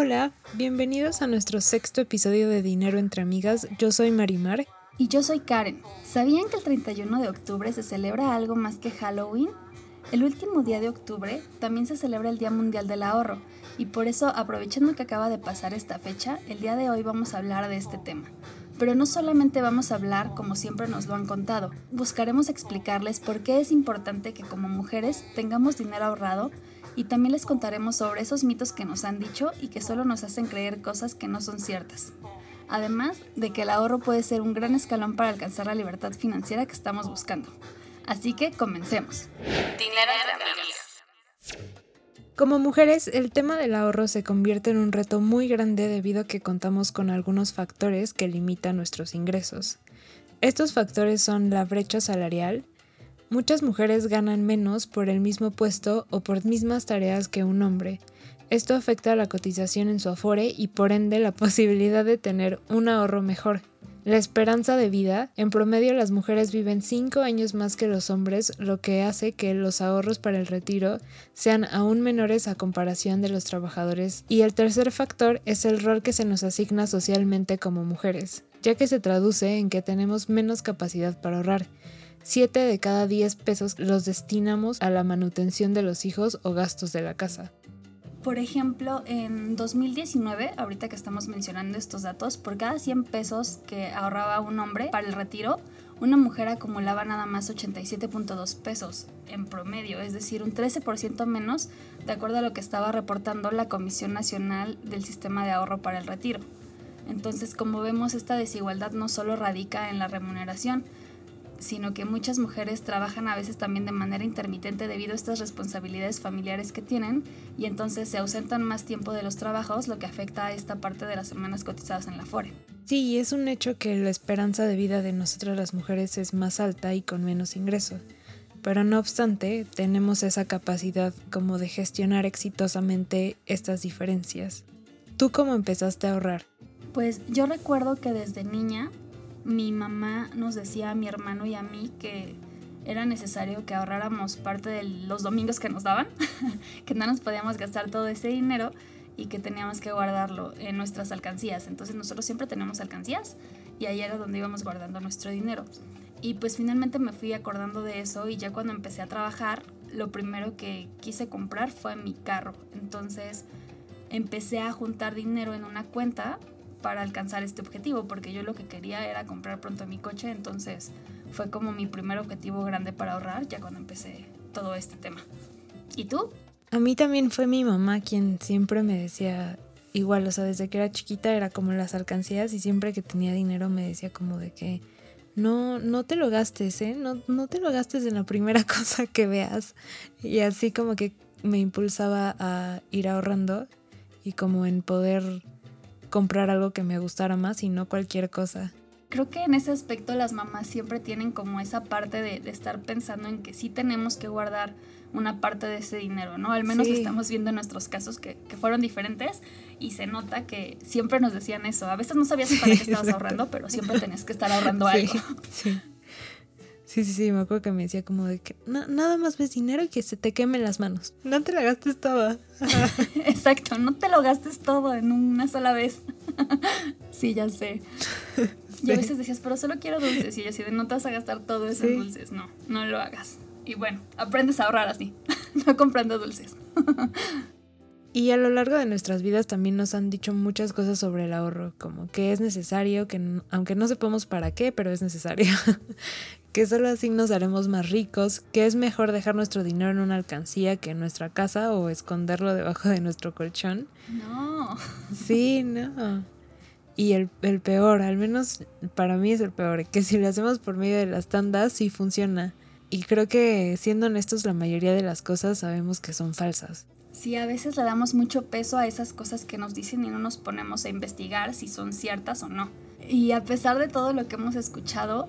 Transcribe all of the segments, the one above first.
Hola, bienvenidos a nuestro sexto episodio de Dinero entre Amigas. Yo soy Marimar. Y yo soy Karen. ¿Sabían que el 31 de octubre se celebra algo más que Halloween? El último día de octubre también se celebra el Día Mundial del Ahorro, y por eso, aprovechando que acaba de pasar esta fecha, el día de hoy vamos a hablar de este tema. Pero no solamente vamos a hablar como siempre nos lo han contado, buscaremos explicarles por qué es importante que como mujeres tengamos dinero ahorrado y también les contaremos sobre esos mitos que nos han dicho y que solo nos hacen creer cosas que no son ciertas. Además de que el ahorro puede ser un gran escalón para alcanzar la libertad financiera que estamos buscando. Así que comencemos. Dinero entre Como mujeres, el tema del ahorro se convierte en un reto muy grande debido a que contamos con algunos factores que limitan nuestros ingresos. Estos factores son la brecha salarial, Muchas mujeres ganan menos por el mismo puesto o por mismas tareas que un hombre. Esto afecta a la cotización en su afore y por ende la posibilidad de tener un ahorro mejor. La esperanza de vida, en promedio las mujeres viven 5 años más que los hombres, lo que hace que los ahorros para el retiro sean aún menores a comparación de los trabajadores. Y el tercer factor es el rol que se nos asigna socialmente como mujeres, ya que se traduce en que tenemos menos capacidad para ahorrar 7 de cada 10 pesos los destinamos a la manutención de los hijos o gastos de la casa. Por ejemplo, en 2019, ahorita que estamos mencionando estos datos, por cada 100 pesos que ahorraba un hombre para el retiro, una mujer acumulaba nada más 87.2 pesos en promedio, es decir, un 13% menos de acuerdo a lo que estaba reportando la Comisión Nacional del Sistema de Ahorro para el Retiro. Entonces, como vemos, esta desigualdad no solo radica en la remuneración, sino que muchas mujeres trabajan a veces también de manera intermitente debido a estas responsabilidades familiares que tienen y entonces se ausentan más tiempo de los trabajos, lo que afecta a esta parte de las semanas cotizadas en la FORE. Sí, es un hecho que la esperanza de vida de nosotras las mujeres es más alta y con menos ingresos. Pero no obstante, tenemos esa capacidad como de gestionar exitosamente estas diferencias. ¿Tú cómo empezaste a ahorrar? Pues yo recuerdo que desde niña mi mamá nos decía a mi hermano y a mí que era necesario que ahorráramos parte de los domingos que nos daban, que no nos podíamos gastar todo ese dinero y que teníamos que guardarlo en nuestras alcancías. Entonces nosotros siempre tenemos alcancías y ahí era donde íbamos guardando nuestro dinero. Y pues finalmente me fui acordando de eso y ya cuando empecé a trabajar, lo primero que quise comprar fue mi carro. Entonces empecé a juntar dinero en una cuenta para alcanzar este objetivo, porque yo lo que quería era comprar pronto mi coche, entonces fue como mi primer objetivo grande para ahorrar ya cuando empecé todo este tema. ¿Y tú? A mí también fue mi mamá quien siempre me decía igual, o sea, desde que era chiquita era como las alcancías y siempre que tenía dinero me decía como de que no, no te lo gastes, ¿eh? No, no te lo gastes en la primera cosa que veas. Y así como que me impulsaba a ir ahorrando y como en poder comprar algo que me gustara más y no cualquier cosa. Creo que en ese aspecto las mamás siempre tienen como esa parte de, estar pensando en que sí tenemos que guardar una parte de ese dinero, ¿no? Al menos estamos viendo en nuestros casos que, fueron diferentes y se nota que siempre nos decían eso. A veces no sabías para qué estabas ahorrando, pero siempre tenías que estar ahorrando algo. Sí. Sí, sí, sí, me acuerdo que me decía como de que nada más ves dinero y que se te quemen las manos. No te la gastes toda. Exacto, no te lo gastes todo en una sola vez. sí, ya sé. Y a veces decías, pero solo quiero dulces. Y yo así de, no te vas a gastar todo eso en dulces. No, no lo hagas. Y bueno, aprendes a ahorrar así, no comprando dulces. Y a lo largo de nuestras vidas también nos han dicho muchas cosas sobre el ahorro, como que es necesario, que aunque no sepamos para qué, pero es necesario, que solo así nos haremos más ricos, que es mejor dejar nuestro dinero en una alcancía que en nuestra casa o esconderlo debajo de nuestro colchón. No. Sí, no. Y el, el peor, al menos para mí es el peor, que si lo hacemos por medio de las tandas sí funciona. Y creo que siendo honestos la mayoría de las cosas sabemos que son falsas. Sí, a veces le damos mucho peso a esas cosas que nos dicen y no nos ponemos a investigar si son ciertas o no. Y a pesar de todo lo que hemos escuchado,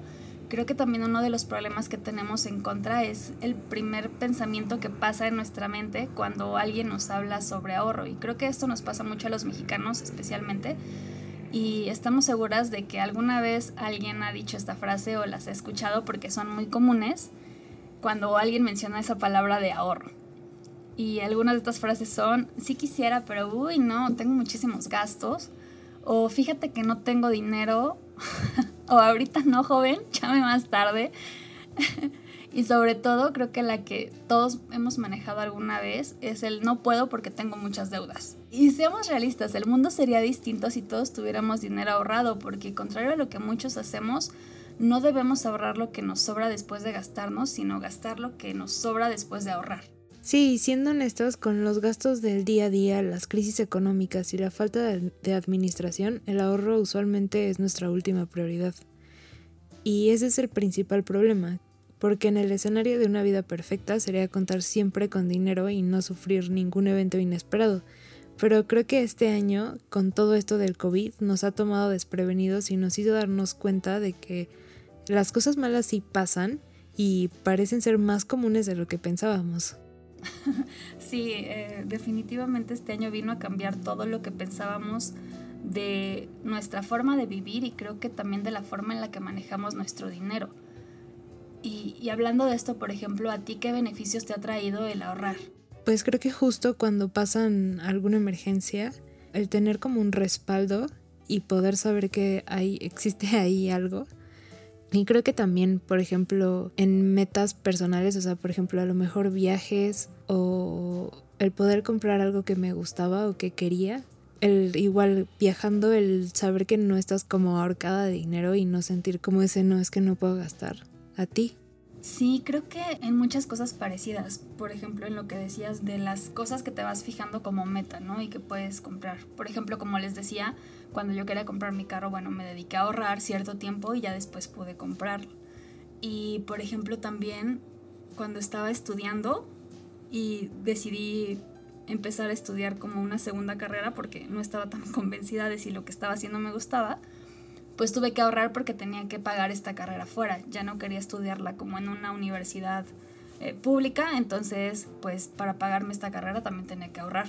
creo que también uno de los problemas que tenemos en contra es el primer pensamiento que pasa en nuestra mente cuando alguien nos habla sobre ahorro. Y creo que esto nos pasa mucho a los mexicanos especialmente. Y estamos seguras de que alguna vez alguien ha dicho esta frase o las ha escuchado porque son muy comunes cuando alguien menciona esa palabra de ahorro. Y algunas de estas frases son, sí quisiera, pero uy, no, tengo muchísimos gastos. O fíjate que no tengo dinero. o ahorita no, joven, llame más tarde. y sobre todo, creo que la que todos hemos manejado alguna vez es el no puedo porque tengo muchas deudas. Y seamos realistas, el mundo sería distinto si todos tuviéramos dinero ahorrado, porque contrario a lo que muchos hacemos, no debemos ahorrar lo que nos sobra después de gastarnos, sino gastar lo que nos sobra después de ahorrar. Sí, siendo honestos, con los gastos del día a día, las crisis económicas y la falta de, administración, el ahorro usualmente es nuestra última prioridad. Y ese es el principal problema, porque en el escenario de una vida perfecta sería contar siempre con dinero y no sufrir ningún evento inesperado. Pero creo que este año, con todo esto del COVID, nos ha tomado desprevenidos y nos hizo darnos cuenta de que las cosas malas sí pasan y parecen ser más comunes de lo que pensábamos. sí, eh, definitivamente este año vino a cambiar todo lo que pensábamos de nuestra forma de vivir y creo que también de la forma en la que manejamos nuestro dinero. Y, y, hablando de esto, por ejemplo, ¿a ti qué beneficios te ha traído el ahorrar? Pues creo que justo cuando pasan alguna emergencia, el tener como un respaldo y poder saber que hay, existe ahí algo, y creo que también, por ejemplo, en metas personales, o sea, por ejemplo, a lo mejor viajes o el poder comprar algo que me gustaba o que quería. El igual viajando, el saber que no estás como ahorcada de dinero y no sentir como ese no es que no puedo gastar. ¿A ti? Sí, creo que en muchas cosas parecidas. Por ejemplo, en lo que decías de las cosas que te vas fijando como meta, ¿no? Y que puedes comprar. Por ejemplo, como les decía, cuando yo quería comprar mi carro, bueno, me dediqué a ahorrar cierto tiempo y ya después pude comprarlo. Y por ejemplo, también cuando estaba estudiando y decidí empezar a estudiar como una segunda carrera porque no estaba tan convencida de si lo que estaba haciendo me gustaba, pues tuve que ahorrar porque tenía que pagar esta carrera fuera. Ya no quería estudiarla como en una universidad eh, pública, entonces pues para pagarme esta carrera también tenía que ahorrar.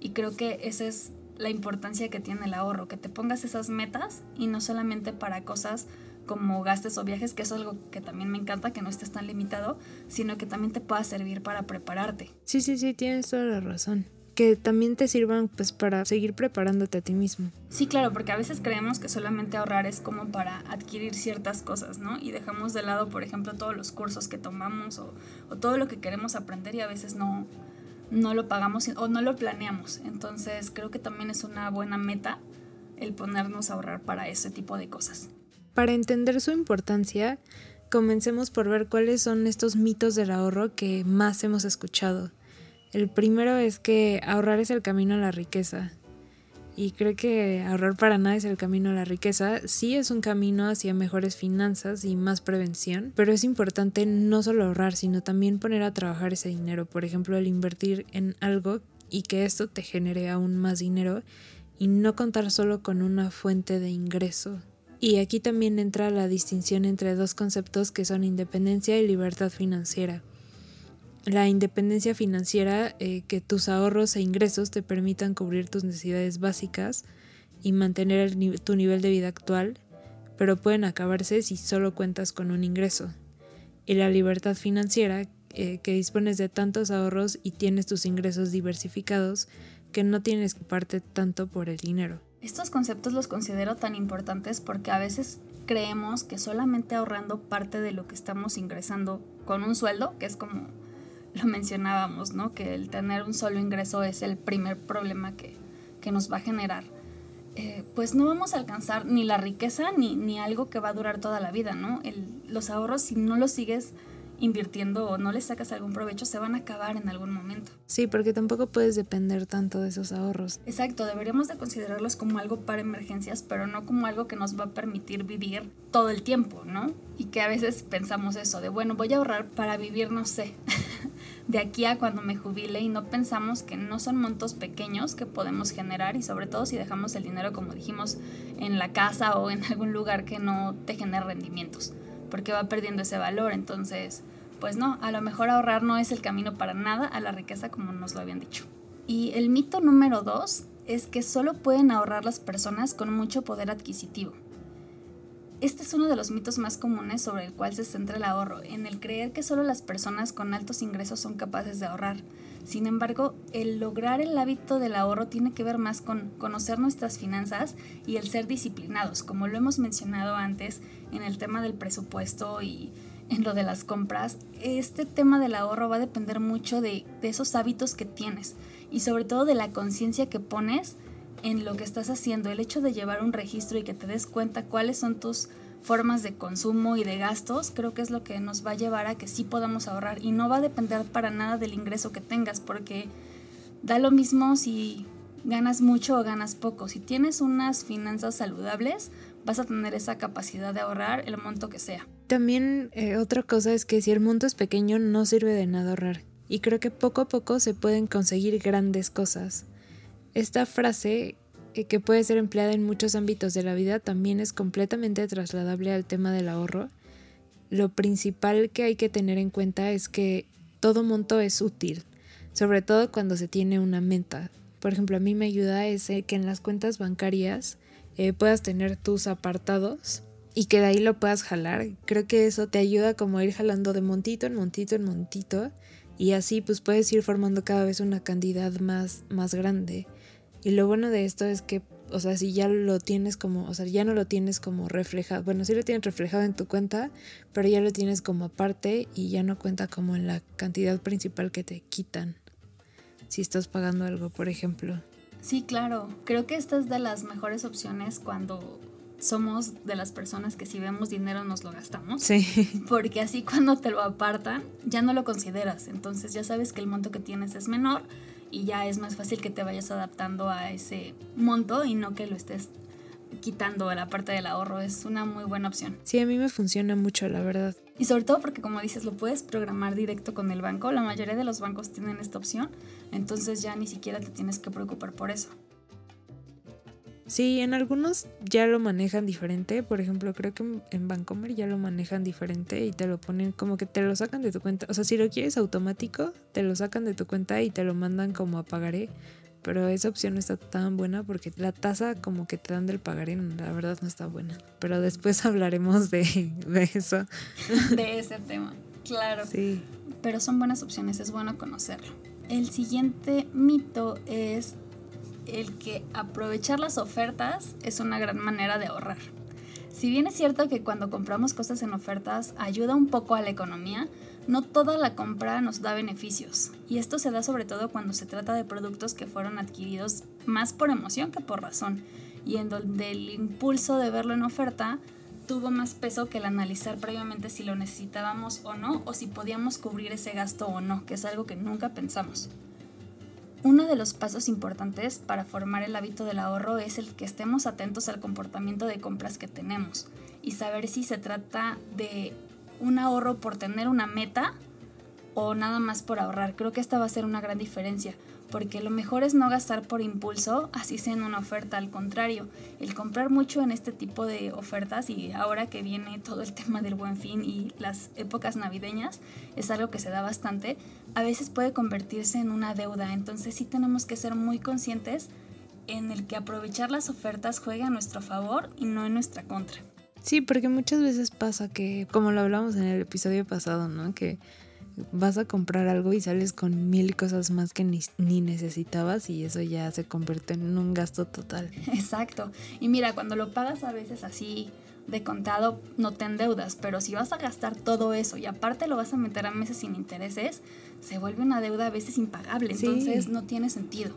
Y creo que esa es la importancia que tiene el ahorro, que te pongas esas metas y no solamente para cosas como gastos o viajes, que es algo que también me encanta, que no estés tan limitado, sino que también te pueda servir para prepararte. Sí, sí, sí, tienes toda la razón que también te sirvan pues para seguir preparándote a ti mismo. Sí, claro, porque a veces creemos que solamente ahorrar es como para adquirir ciertas cosas, ¿no? Y dejamos de lado, por ejemplo, todos los cursos que tomamos o, todo lo que queremos aprender y a veces no, no lo pagamos o no lo planeamos. Entonces creo que también es una buena meta el ponernos a ahorrar para ese tipo de cosas. Para entender su importancia, comencemos por ver cuáles son estos mitos del ahorro que más hemos escuchado. El primero es que ahorrar es el camino a la riqueza. Y creo que ahorrar para nada es el camino a la riqueza. Sí es un camino hacia mejores finanzas y más prevención, pero es importante no solo ahorrar, sino también poner a trabajar ese dinero. Por ejemplo, el invertir en algo y que esto te genere aún más dinero y no contar solo con una fuente de ingreso. Y aquí también entra la distinción entre dos conceptos que son independencia y libertad financiera la independencia financiera, eh, que tus ahorros e ingresos te permitan cubrir tus necesidades básicas y mantener tu nivel de vida actual, pero pueden acabarse si solo cuentas con un ingreso. Y la libertad financiera, eh, que dispones de tantos ahorros y tienes tus ingresos diversificados que no tienes que parte tanto por el dinero. Estos conceptos los considero tan importantes porque a veces creemos que solamente ahorrando parte de lo que estamos ingresando con un sueldo, que es como lo mencionábamos, ¿no? Que el tener un solo ingreso es el primer problema que, que nos va a generar. Eh, pues no vamos a alcanzar ni la riqueza ni, ni, algo que va a durar toda la vida, ¿no? El, los ahorros, si no los sigues invirtiendo o no les sacas algún provecho, se van a acabar en algún momento. Sí, porque tampoco puedes depender tanto de esos ahorros. Exacto, deberíamos de considerarlos como algo para emergencias, pero no como algo que nos va a permitir vivir todo el tiempo, ¿no? Y que a veces pensamos eso, de bueno, voy a ahorrar para vivir, no sé, de aquí a cuando me jubile y no pensamos que no son montos pequeños que podemos generar y sobre todo si dejamos el dinero, como dijimos, en la casa o en algún lugar que no te genere rendimientos porque va perdiendo ese valor. Entonces, pues no, a lo mejor ahorrar no es el camino para nada a la riqueza como nos lo habían dicho. Y el mito número dos es que solo pueden ahorrar las personas con mucho poder adquisitivo. Este es uno de los mitos más comunes sobre el cual se centra el ahorro, en el creer que solo las personas con altos ingresos son capaces de ahorrar. Sin embargo, el lograr el hábito del ahorro tiene que ver más con conocer nuestras finanzas y el ser disciplinados, como lo hemos mencionado antes en el tema del presupuesto y en lo de las compras. Este tema del ahorro va a depender mucho de, de esos hábitos que tienes y sobre todo de la conciencia que pones en lo que estás haciendo, el hecho de llevar un registro y que te des cuenta cuáles son tus formas de consumo y de gastos, creo que es lo que nos va a llevar a que sí podamos ahorrar y no va a depender para nada del ingreso que tengas, porque da lo mismo si ganas mucho o ganas poco. Si tienes unas finanzas saludables, vas a tener esa capacidad de ahorrar el monto que sea. También eh, otra cosa es que si el monto es pequeño no sirve de nada ahorrar. Y creo que poco a poco se pueden conseguir grandes cosas. Esta frase, eh, que puede ser empleada en muchos ámbitos de la vida, también es completamente trasladable al tema del ahorro. Lo principal que hay que tener en cuenta es que todo monto es útil, sobre todo cuando se tiene una meta. Por ejemplo, a mí me ayuda ese que en las cuentas bancarias eh, puedas tener tus apartados y que de ahí lo puedas jalar. Creo que eso te ayuda como a ir jalando de montito en montito en montito y así pues puedes ir formando cada vez una cantidad más, más grande. Y lo bueno de esto es que, o sea, si ya lo tienes como, o sea, ya no lo tienes como reflejado, bueno, sí lo tienes reflejado en tu cuenta, pero ya lo tienes como aparte y ya no cuenta como en la cantidad principal que te quitan si estás pagando algo, por ejemplo. Sí, claro. Creo que esta es de las mejores opciones cuando somos de las personas que si vemos dinero nos lo gastamos. Sí. Porque así cuando te lo apartan ya no lo consideras. Entonces ya sabes que el monto que tienes es menor y ya es más fácil que te vayas adaptando a ese monto y no que lo estés quitando a la parte del ahorro. Es una muy buena opción. Sí, a mí me funciona mucho, la verdad. Y sobre todo porque como dices, lo puedes programar directo con el banco. La mayoría de los bancos tienen esta opción. Entonces ya ni siquiera te tienes que preocupar por eso. Sí, en algunos ya lo manejan diferente. Por ejemplo, creo que en Bancomer ya lo manejan diferente y te lo ponen como que te lo sacan de tu cuenta. O sea, si lo quieres automático, te lo sacan de tu cuenta y te lo mandan como a pagaré. Pero esa opción no está tan buena porque la tasa como que te dan del pagaré, la verdad no está buena. Pero después hablaremos de, de eso. De ese tema, claro. Sí. Pero son buenas opciones, es bueno conocerlo. El siguiente mito es el que aprovechar las ofertas es una gran manera de ahorrar. Si bien es cierto que cuando compramos cosas en ofertas ayuda un poco a la economía, no toda la compra nos da beneficios. Y esto se da sobre todo cuando se trata de productos que fueron adquiridos más por emoción que por razón, y en donde el impulso de verlo en oferta tuvo más peso que el analizar previamente si lo necesitábamos o no, o si podíamos cubrir ese gasto o no, que es algo que nunca pensamos. Uno de los pasos importantes para formar el hábito del ahorro es el que estemos atentos al comportamiento de compras que tenemos y saber si se trata de un ahorro por tener una meta o nada más por ahorrar. Creo que esta va a ser una gran diferencia, porque lo mejor es no gastar por impulso, así sea en una oferta. Al contrario, el comprar mucho en este tipo de ofertas y ahora que viene todo el tema del buen fin y las épocas navideñas, es algo que se da bastante, a veces puede convertirse en una deuda. Entonces sí tenemos que ser muy conscientes en el que aprovechar las ofertas juegue a nuestro favor y no en nuestra contra. Sí, porque muchas veces pasa que, como lo hablamos en el episodio pasado, ¿no? Que vas a comprar algo y sales con mil cosas más que ni, ni, necesitabas y eso ya se convierte en un gasto total. Exacto. Y mira, cuando lo pagas a veces así de contado, no te endeudas, pero si vas a gastar todo eso y aparte lo vas a meter a meses sin intereses, se vuelve una deuda a veces impagable, entonces no tiene sentido.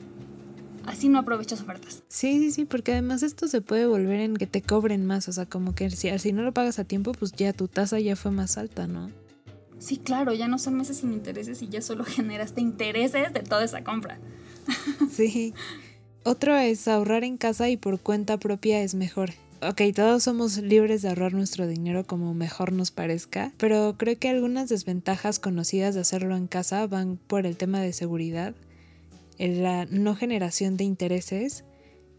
Así no aprovechas ofertas. Sí, sí, sí, porque además esto se puede volver en que te cobren más, o sea, como que si, si no lo pagas a tiempo, pues ya tu tasa ya fue más alta, ¿no? Sí, claro, ya no son meses sin intereses y ya solo generaste intereses de toda esa compra. Sí. Otro es ahorrar en casa y por cuenta propia es mejor. Ok, todos somos libres de ahorrar nuestro dinero como mejor nos parezca, pero creo que algunas desventajas conocidas de hacerlo en casa van por el tema de seguridad, la no generación de intereses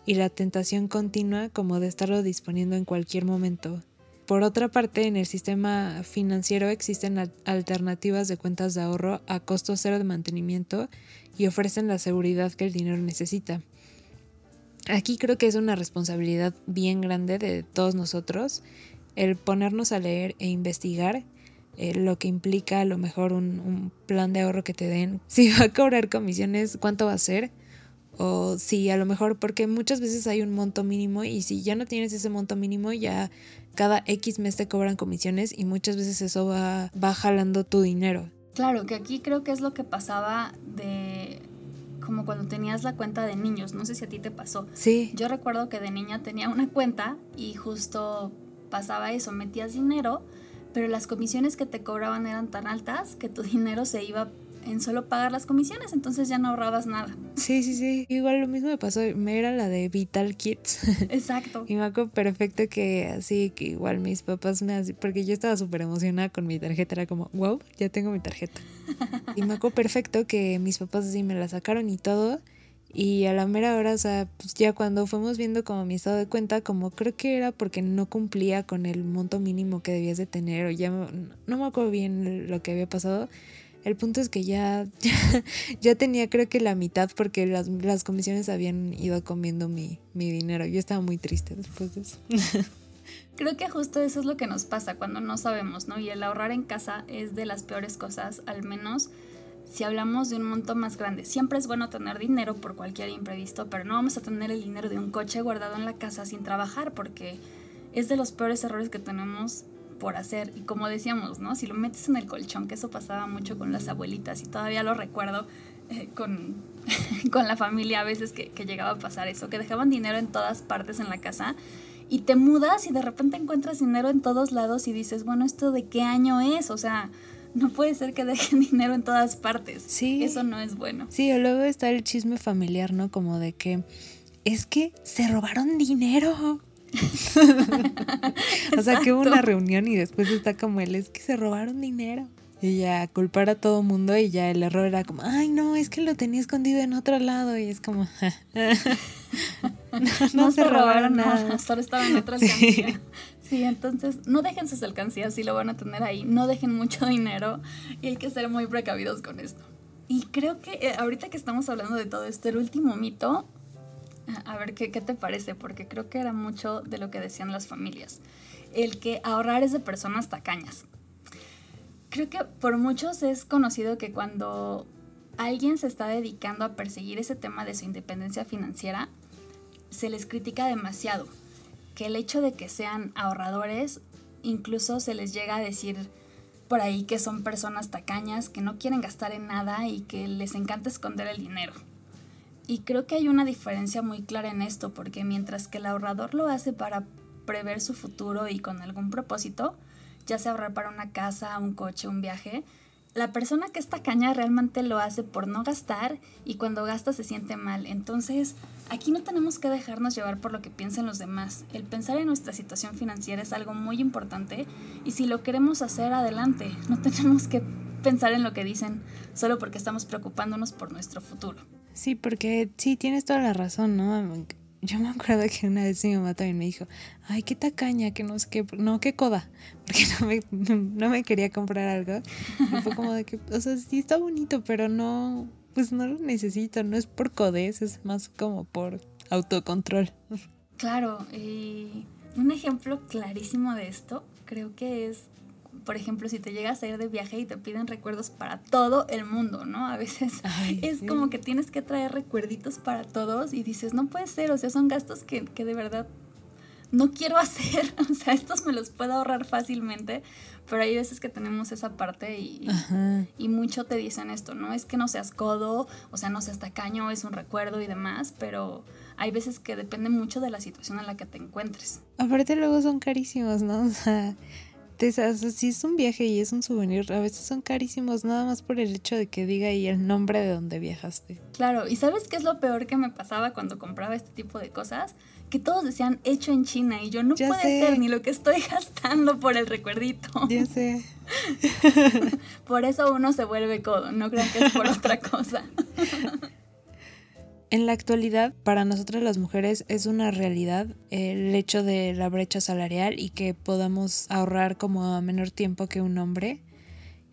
y la tentación continua como de estarlo disponiendo en cualquier momento. Por otra parte, en el sistema financiero existen alternativas de cuentas de ahorro a costo cero de mantenimiento y ofrecen la seguridad que el dinero necesita. Aquí creo que es una responsabilidad bien grande de todos nosotros el ponernos a leer e investigar eh, lo que implica a lo mejor un, un, plan de ahorro que te den, si va a cobrar comisiones, cuánto va a ser, o si a lo mejor, porque muchas veces hay un monto mínimo y si ya no tienes ese monto mínimo, ya cada X mes te cobran comisiones y muchas veces eso va, va jalando tu dinero. Claro, que aquí creo que es lo que pasaba de como cuando tenías la cuenta de niños, no sé si a ti te pasó. Sí. Yo recuerdo que de niña tenía una cuenta y justo pasaba eso, metías dinero, pero las comisiones que te cobraban eran tan altas que tu dinero se iba en solo pagar las comisiones, entonces ya no ahorrabas nada. Sí, sí, sí. Igual lo mismo me pasó, me era la de Vital Kids. Exacto. y me acuerdo perfecto que así, que igual mis papás me hacían, porque yo estaba súper emocionada con mi tarjeta, era como, wow, ya tengo mi tarjeta. y me acuerdo perfecto que mis papás así me la sacaron y todo. Y a la mera hora, o sea, pues ya cuando fuimos viendo como mi estado de cuenta, como creo que era porque no cumplía con el monto mínimo que debías de tener, o ya no me acuerdo bien lo que había pasado, el punto es que ya, ya, tenía creo que la mitad porque las, las comisiones habían ido comiendo mi, mi dinero. Yo estaba muy triste después de eso. Creo que justo eso es lo que nos pasa cuando no sabemos, ¿no? Y el ahorrar en casa es de las peores cosas, al menos si hablamos de un monto más grande. Siempre es bueno tener dinero por cualquier imprevisto, pero no vamos a tener el dinero de un coche guardado en la casa sin trabajar porque es de los peores errores que tenemos por hacer. Y como decíamos, ¿no? Si lo metes en el colchón, que eso pasaba mucho con las abuelitas y todavía lo recuerdo eh, con, con la familia a veces que, que llegaba a pasar eso, que dejaban dinero en todas partes en la casa y te mudas y de repente encuentras dinero en todos lados y dices, bueno, ¿esto de qué año es? O sea, no puede ser que dejen dinero en todas partes. Sí. Eso no es bueno. Sí, o luego está el chisme familiar, ¿no? Como de que es que se robaron dinero. o sea, que hubo una reunión y después está como él, es que se robaron dinero. Y ya culpar a todo mundo y ya el error era como, ay no, es que lo tenía escondido en otro lado y es como, no, se, robaron, nada, solo estaba en otra alcancía. Sí. entonces no dejen sus alcancías si lo van a tener ahí, no dejen mucho dinero y hay que ser muy precavidos con esto. Y creo que eh, ahorita que estamos hablando de todo esto, el último mito a ver ¿qué, qué te parece, porque creo que era mucho de lo que decían las familias. El que ahorrar es de personas tacañas. Creo que por muchos es conocido que cuando alguien se está dedicando a perseguir ese tema de su independencia financiera, se les critica demasiado. Que el hecho de que sean ahorradores, incluso se les llega a decir por ahí que son personas tacañas, que no quieren gastar en nada y que les encanta esconder el dinero. Y creo que hay una diferencia muy clara en esto, porque mientras que el ahorrador lo hace para prever su futuro y con algún propósito, ya sea ahorrar para una casa, un coche, un viaje, la persona que está caña realmente lo hace por no gastar y cuando gasta se siente mal. Entonces, aquí no tenemos que dejarnos llevar por lo que piensan los demás. El pensar en nuestra situación financiera es algo muy importante y si lo queremos hacer adelante, no tenemos que pensar en lo que dicen solo porque estamos preocupándonos por nuestro futuro. Sí, porque sí, tienes toda la razón, ¿no? Yo me acuerdo que una vez mi mamá también me dijo, ay, qué tacaña, que no sé qué, no, qué coda, porque no me, no me quería comprar algo. Y fue como de que, o sea, sí está bonito, pero no, pues no lo necesito, no es por codez, es más como por autocontrol. Claro, y un ejemplo clarísimo de esto creo que es por ejemplo, si te llegas a ir de viaje y te piden recuerdos para todo el mundo, ¿no? A veces es como que tienes que traer recuerditos para todos y dices, no puede ser, o sea, son gastos que, que de verdad no quiero hacer, o sea, estos me los puedo ahorrar fácilmente, pero hay veces que tenemos esa parte y, y, mucho te dicen esto, ¿no? Es que no seas codo, o sea, no seas tacaño, es un recuerdo y demás, pero hay veces que depende mucho de la situación en la que te encuentres. Aparte luego son carísimos, ¿no? O sea, si es un viaje y es un souvenir, a veces son carísimos nada más por el hecho de que diga ahí el nombre de donde viajaste. Claro, y ¿sabes qué es lo peor que me pasaba cuando compraba este tipo de cosas? que todos decían hecho en China y yo no puede ser ni lo que estoy gastando por el recuerdito. Ya sé. por eso uno se vuelve codo, no creo que es por otra cosa. En la actualidad, para nosotras las mujeres es una realidad el hecho de la brecha salarial y que podamos ahorrar como a menor tiempo que un hombre.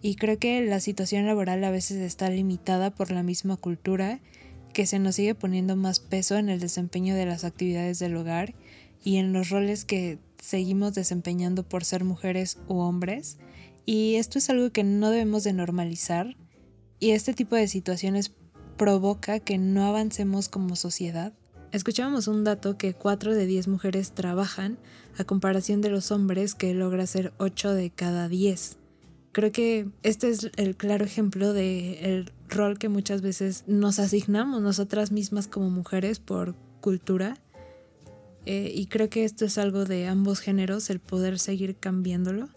Y creo que la situación laboral a veces está limitada por la misma cultura que se nos sigue poniendo más peso en el desempeño de las actividades del hogar y en los roles que seguimos desempeñando por ser mujeres u hombres. Y esto es algo que no debemos de normalizar y este tipo de situaciones provoca que no avancemos como sociedad. Escuchábamos un dato que 4 de 10 mujeres trabajan a comparación de los hombres que logra ser 8 de cada 10. Creo que este es el claro ejemplo de el rol que muchas veces nos asignamos nosotras mismas como mujeres por cultura. Eh, y creo que esto es algo de ambos géneros, el poder seguir cambiándolo.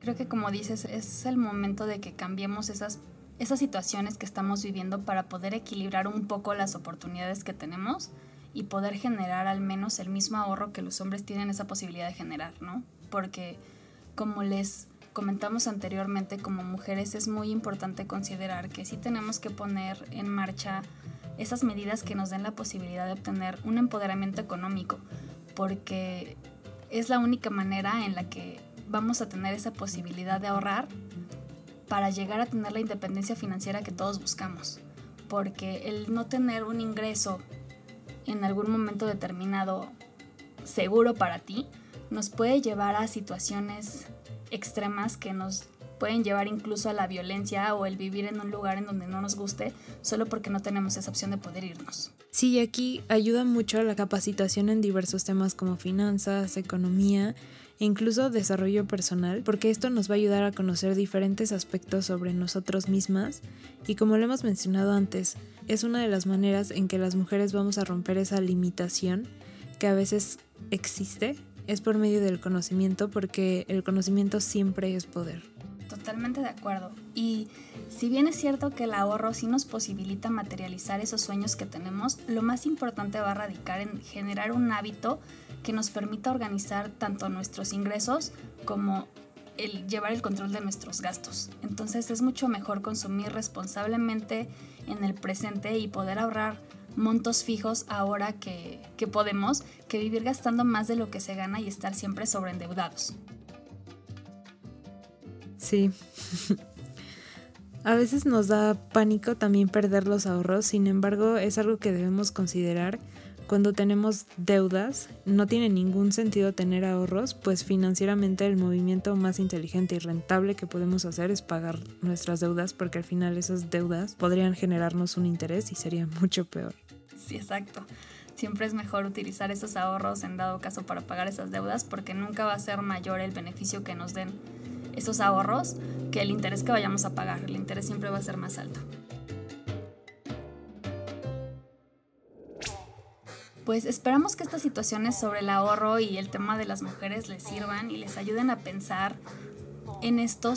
Creo que como dices, es el momento de que cambiemos esas, esas situaciones que estamos viviendo para poder equilibrar un poco las oportunidades que tenemos y poder generar al menos el mismo ahorro que los hombres tienen esa posibilidad de generar, ¿no? Porque como les comentamos anteriormente, como mujeres es muy importante considerar que sí tenemos que poner en marcha esas medidas que nos den la posibilidad de obtener un empoderamiento económico, porque es la única manera en la que vamos a tener esa posibilidad de ahorrar para llegar a tener la independencia financiera que todos buscamos. Porque el no tener un ingreso en algún momento determinado seguro para ti nos puede llevar a situaciones extremas que nos pueden llevar incluso a la violencia o el vivir en un lugar en donde no nos guste solo porque no tenemos esa opción de poder irnos. Sí, aquí ayuda mucho la capacitación en diversos temas como finanzas, economía incluso desarrollo personal, porque esto nos va a ayudar a conocer diferentes aspectos sobre nosotros mismas y como lo hemos mencionado antes, es una de las maneras en que las mujeres vamos a romper esa limitación que a veces existe es por medio del conocimiento porque el conocimiento siempre es poder. Totalmente de acuerdo. Y si bien es cierto que el ahorro sí nos posibilita materializar esos sueños que tenemos, lo más importante va a radicar en generar un hábito que nos permita organizar tanto nuestros ingresos como el llevar el control de nuestros gastos. Entonces es mucho mejor consumir responsablemente en el presente y poder ahorrar montos fijos ahora que, podemos que vivir gastando más de lo que se gana y estar siempre sobreendeudados. Sí. A veces nos da pánico también perder los ahorros, sin embargo es algo que debemos considerar cuando tenemos deudas, no tiene ningún sentido tener ahorros, pues financieramente el movimiento más inteligente y rentable que podemos hacer es pagar nuestras deudas, porque al final esas deudas podrían generarnos un interés y sería mucho peor. Sí, exacto. Siempre es mejor utilizar esos ahorros en dado caso para pagar esas deudas, porque nunca va a ser mayor el beneficio que nos den esos ahorros que el interés que vayamos a pagar. El interés siempre va a ser más alto. Pues esperamos que estas situaciones sobre el ahorro y el tema de las mujeres les sirvan y les ayuden a pensar en esto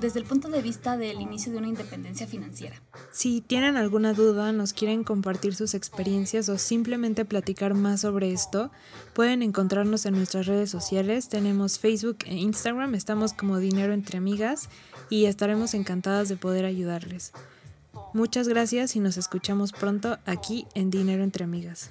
desde el punto de vista del inicio de una independencia financiera. Si tienen alguna duda, nos quieren compartir sus experiencias o simplemente platicar más sobre esto, pueden encontrarnos en nuestras redes sociales. Tenemos Facebook e Instagram, estamos como Dinero entre Amigas y estaremos encantadas de poder ayudarles. Muchas gracias y nos escuchamos pronto aquí en Dinero entre Amigas.